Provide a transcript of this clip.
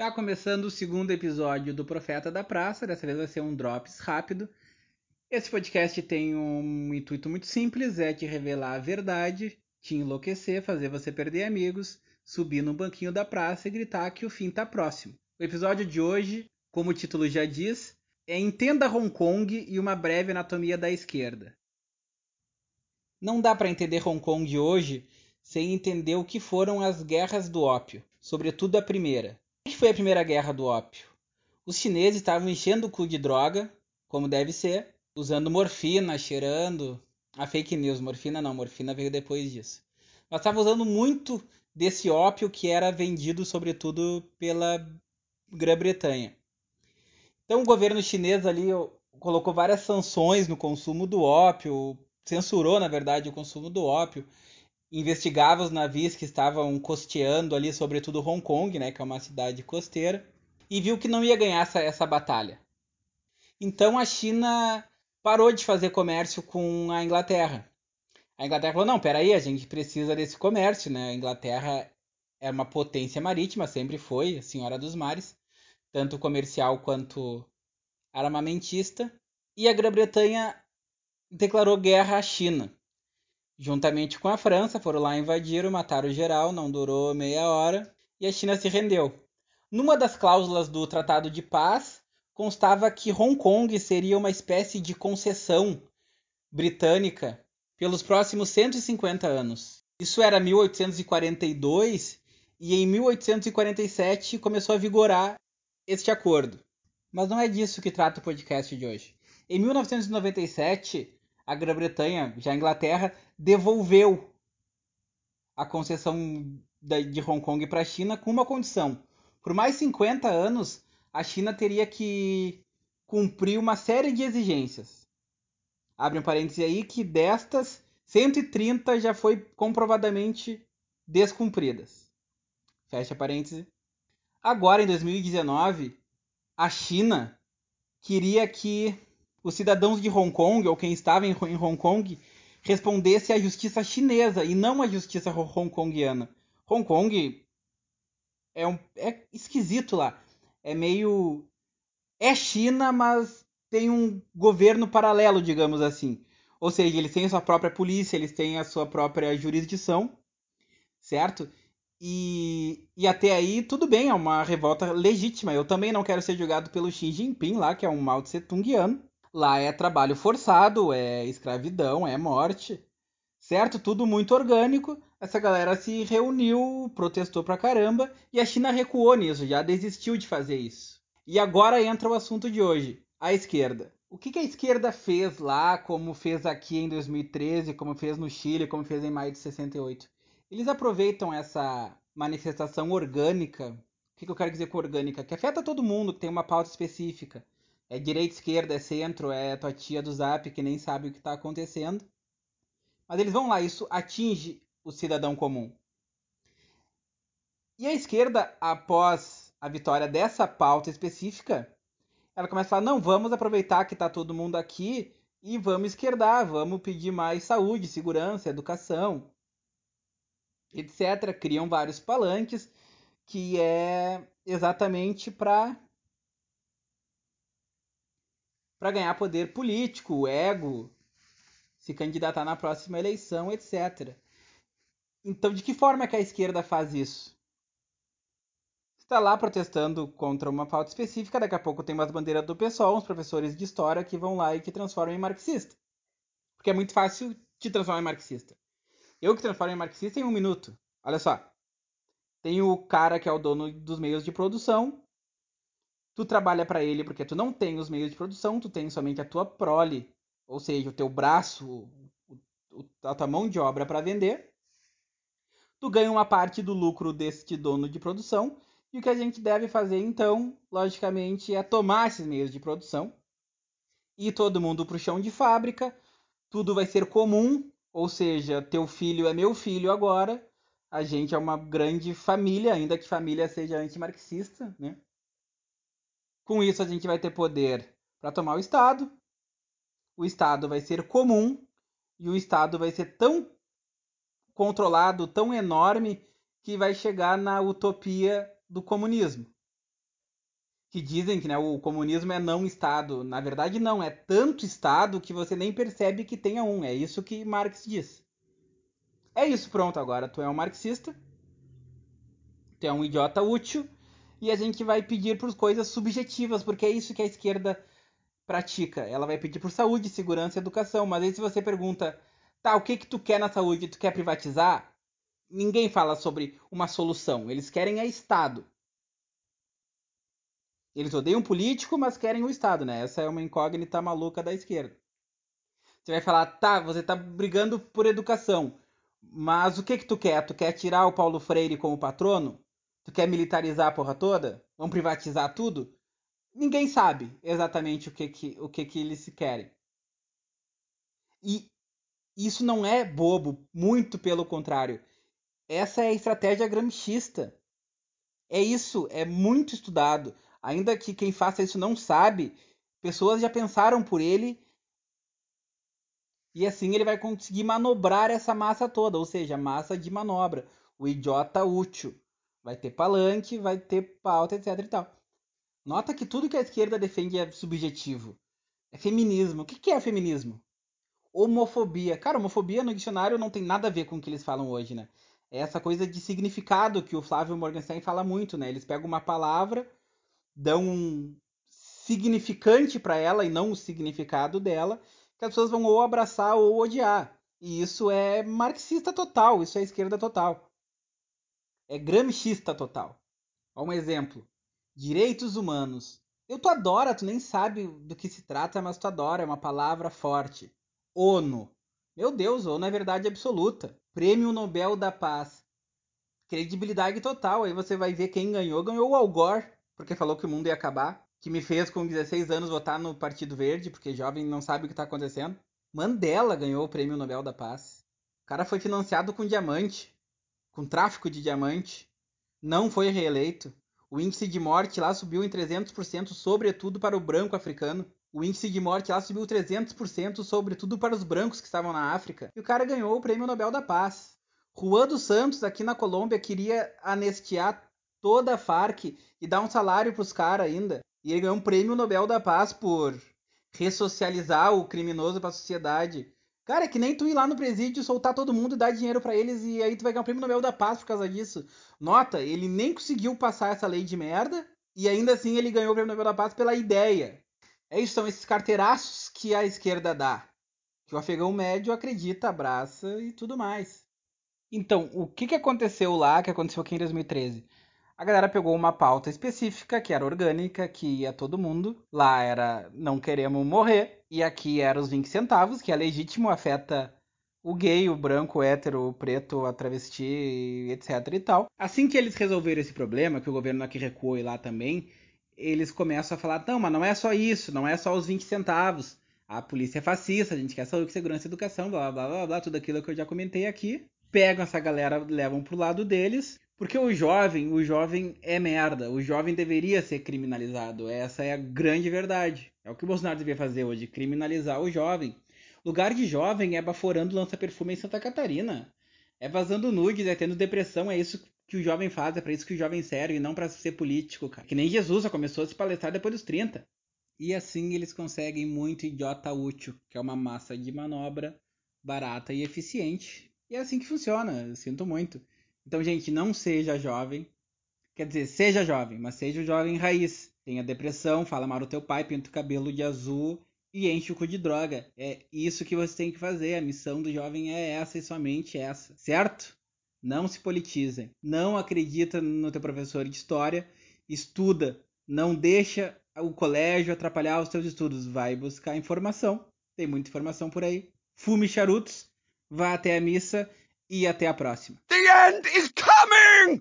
Tá começando o segundo episódio do Profeta da Praça, dessa vez vai ser um drops rápido. Esse podcast tem um intuito muito simples, é te revelar a verdade, te enlouquecer, fazer você perder amigos, subir no banquinho da praça e gritar que o fim tá próximo. O episódio de hoje, como o título já diz, é Entenda Hong Kong e uma breve anatomia da esquerda. Não dá para entender Hong Kong hoje sem entender o que foram as guerras do ópio, sobretudo a primeira. Que foi a primeira guerra do ópio? Os chineses estavam enchendo o cu de droga, como deve ser, usando morfina, cheirando. A fake news, morfina não, morfina veio depois disso. Mas estavam usando muito desse ópio que era vendido sobretudo pela Grã-Bretanha. Então o governo chinês ali colocou várias sanções no consumo do ópio, censurou na verdade o consumo do ópio, investigava os navios que estavam costeando ali, sobretudo Hong Kong, né, que é uma cidade costeira, e viu que não ia ganhar essa, essa batalha. Então a China parou de fazer comércio com a Inglaterra. A Inglaterra falou: não, peraí, a gente precisa desse comércio, né? A Inglaterra é uma potência marítima, sempre foi, a senhora dos mares, tanto comercial quanto armamentista. E a Grã-Bretanha declarou guerra à China juntamente com a França, foram lá invadiram, mataram geral, não durou meia hora e a China se rendeu. Numa das cláusulas do Tratado de Paz constava que Hong Kong seria uma espécie de concessão britânica pelos próximos 150 anos. Isso era 1842 e em 1847 começou a vigorar este acordo. Mas não é disso que trata o podcast de hoje. Em 1997, a Grã-Bretanha, já a Inglaterra, devolveu a concessão de Hong Kong para a China com uma condição. Por mais 50 anos, a China teria que cumprir uma série de exigências. Abre um parêntese aí que destas, 130 já foi comprovadamente descumpridas. Fecha parêntese. Agora, em 2019, a China queria que os cidadãos de Hong Kong, ou quem estava em, Hong Kong, respondesse à justiça chinesa e não à justiça hongkongiana. Hong Kong é, um, é esquisito lá. É meio. É China, mas tem um governo paralelo, digamos assim. Ou seja, eles têm a sua própria polícia, eles têm a sua própria jurisdição, certo? E, e até aí, tudo bem, é uma revolta legítima. Eu também não quero ser julgado pelo Xi Jinping lá, que é um Mao Tse Tungiano. Lá é trabalho forçado, é escravidão, é morte. Certo? Tudo muito orgânico. Essa galera se reuniu, protestou pra caramba e a China recuou nisso, já desistiu de fazer isso. E agora entra o assunto de hoje: a esquerda. O que, a esquerda fez lá, como fez aqui em 2013, como fez no Chile, como fez em maio de 68? Eles aproveitam essa manifestação orgânica. O que eu quero dizer com orgânica? Que afeta todo mundo, que tem uma pauta específica é direita, esquerda, é centro, é tua tia do zap que nem sabe o que está acontecendo. Mas eles vão lá, isso atinge o cidadão comum. E a esquerda, após a vitória dessa pauta específica, ela começa a falar: não, vamos aproveitar que está todo mundo aqui e vamos esquerdar, vamos pedir mais saúde, segurança, educação, etc. Criam vários palanques que é exatamente para para ganhar poder político, ego, se candidatar na próxima eleição, etc. Então, de que forma que a esquerda faz isso? Está lá protestando contra uma pauta específica, daqui a pouco tem umas bandeiras do PSOL, uns professores de história que vão lá e que transformam em marxista. Porque é muito fácil te transformar em marxista. Eu que transformo em marxista em um minuto. Olha só. Tem o cara que é o dono dos meios de produção, tu trabalha para ele porque tu não tem os meios de produção, tu tem somente a tua prole, ou seja, o teu braço, a tua mão de obra para vender. Tu ganha uma parte do lucro deste dono de produção, e o que a gente deve fazer então, logicamente, é tomar esses meios de produção e todo mundo para o chão de fábrica, tudo vai ser comum, ou seja, teu filho é meu filho agora, a gente é uma grande família, ainda que família seja antimarxista, né? Com isso, a gente vai ter poder para tomar o Estado. O Estado vai ser comum e o Estado vai ser tão controlado, tão enorme, que vai chegar na utopia do comunismo. que dizem que né, o comunismo é não Estado. Na verdade, não. É tanto Estado que você nem percebe que tenha um. É isso que Marx diz. É isso, pronto. Agora tu é um marxista. Tu é um idiota útil. E a gente vai pedir por coisas subjetivas, porque é isso que a esquerda pratica. Ela vai pedir por saúde, segurança e educação. Mas aí se você pergunta, tá, o que que tu quer na saúde? Tu quer privatizar? Ninguém fala sobre uma solução. Eles querem é Estado. Eles odeiam político, mas querem o Estado, né? Essa é uma incógnita maluca da esquerda. Você vai falar, tá, você tá brigando por educação, mas o que que tu quer? Tu quer tirar o Paulo Freire como patrono? Tu quer militarizar a porra toda? Vamos privatizar tudo? Ninguém sabe exatamente o que que, o que, que eles querem. E isso não é bobo, muito pelo contrário. Essa é a estratégia gramscista. É isso, é muito estudado. Ainda que quem faça isso não sabe, pessoas já pensaram por ele e assim ele vai conseguir manobrar essa massa toda, ou seja, massa de manobra, o idiota útil. Vai ter palanque, vai ter pauta, etc e tal. Nota que tudo que a esquerda defende é subjetivo. É feminismo. O que é feminismo? Homofobia. Cara, homofobia no dicionário não tem nada a ver com o que eles falam hoje, né? É essa coisa de significado que o Flávio Morgenstern fala muito, né? Eles pegam uma palavra dão um significante para ela e não o significado dela, que as pessoas vão ou abraçar ou odiar. E isso é marxista total, isso é esquerda total. É gramscista total. Olha um exemplo. Direitos humanos. Eu tu adora, tu nem sabe do que se trata, mas tu adora, é uma palavra forte. ONU. Meu Deus, ONU é verdade absoluta. Prêmio Nobel da Paz. Credibilidade total. Aí você vai ver quem ganhou. Ganhou o Al Gore porque falou que o mundo ia acabar, que me fez com 16 anos votar no Partido Verde, porque jovem não sabe o que está acontecendo. Mandela ganhou o Prêmio Nobel da Paz. O cara foi financiado com diamante, com tráfico de diamante. Não foi reeleito. O índice de morte lá subiu em 300%, sobretudo para o branco africano. O índice de morte lá subiu 300%, sobretudo para os brancos que estavam na África. E o cara ganhou o Prêmio Nobel da Paz. Juan dos Santos, aqui na Colômbia, queria anistiar toda a Farc e dar um salário pros caras ainda. E ele ganhou um prêmio Nobel da Paz por ressocializar o criminoso pra sociedade. Cara, é que nem tu ir lá no presídio, soltar todo mundo e dar dinheiro para eles e aí tu vai ganhar um prêmio Nobel da Paz por causa disso. Nota, ele nem conseguiu passar essa lei de merda e ainda assim ele ganhou o prêmio Nobel da Paz pela ideia. É isso, são esses carteiraços que a esquerda dá. Que o afegão médio acredita, abraça e tudo mais. Então, o que, que aconteceu lá, que aconteceu aqui em 2013? A galera pegou uma pauta específica, que era orgânica, que ia todo mundo. Lá era não queremos morrer. E aqui era os 20 centavos, que é legítimo, afeta o gay, o branco, o hétero, o preto, a travesti, etc e tal. Assim que eles resolveram esse problema, que o governo aqui recuou e lá também, eles começam a falar, não, mas não é só isso, não é só os 20 centavos. A polícia é fascista, a gente quer saúde, segurança e educação, blá, blá, blá, blá, tudo aquilo que eu já comentei aqui. Pegam essa galera, levam pro lado deles porque o jovem, o jovem é merda. O jovem deveria ser criminalizado. Essa é a grande verdade. É o que o Bolsonaro devia fazer hoje, criminalizar o jovem. Lugar de jovem é baforando lança-perfume em Santa Catarina. É vazando nudes, é tendo depressão, é isso que o jovem faz, é para isso que o jovem serve, e não para ser político, cara. Que nem Jesus só começou a se palestrar depois dos 30. E assim eles conseguem muito idiota útil, que é uma massa de manobra barata e eficiente. E é assim que funciona, sinto muito. Então, gente, não seja jovem. Quer dizer, seja jovem, mas seja o jovem raiz. Tenha depressão, fala mal do teu pai, pinta o cabelo de azul e enche o cu de droga. É isso que você tem que fazer. A missão do jovem é essa e somente essa, certo? Não se politizem. Não acredita no teu professor de história. Estuda. Não deixa o colégio atrapalhar os teus estudos. Vai buscar informação. Tem muita informação por aí. Fume charutos. Vá até a missa e até a próxima. The end is coming!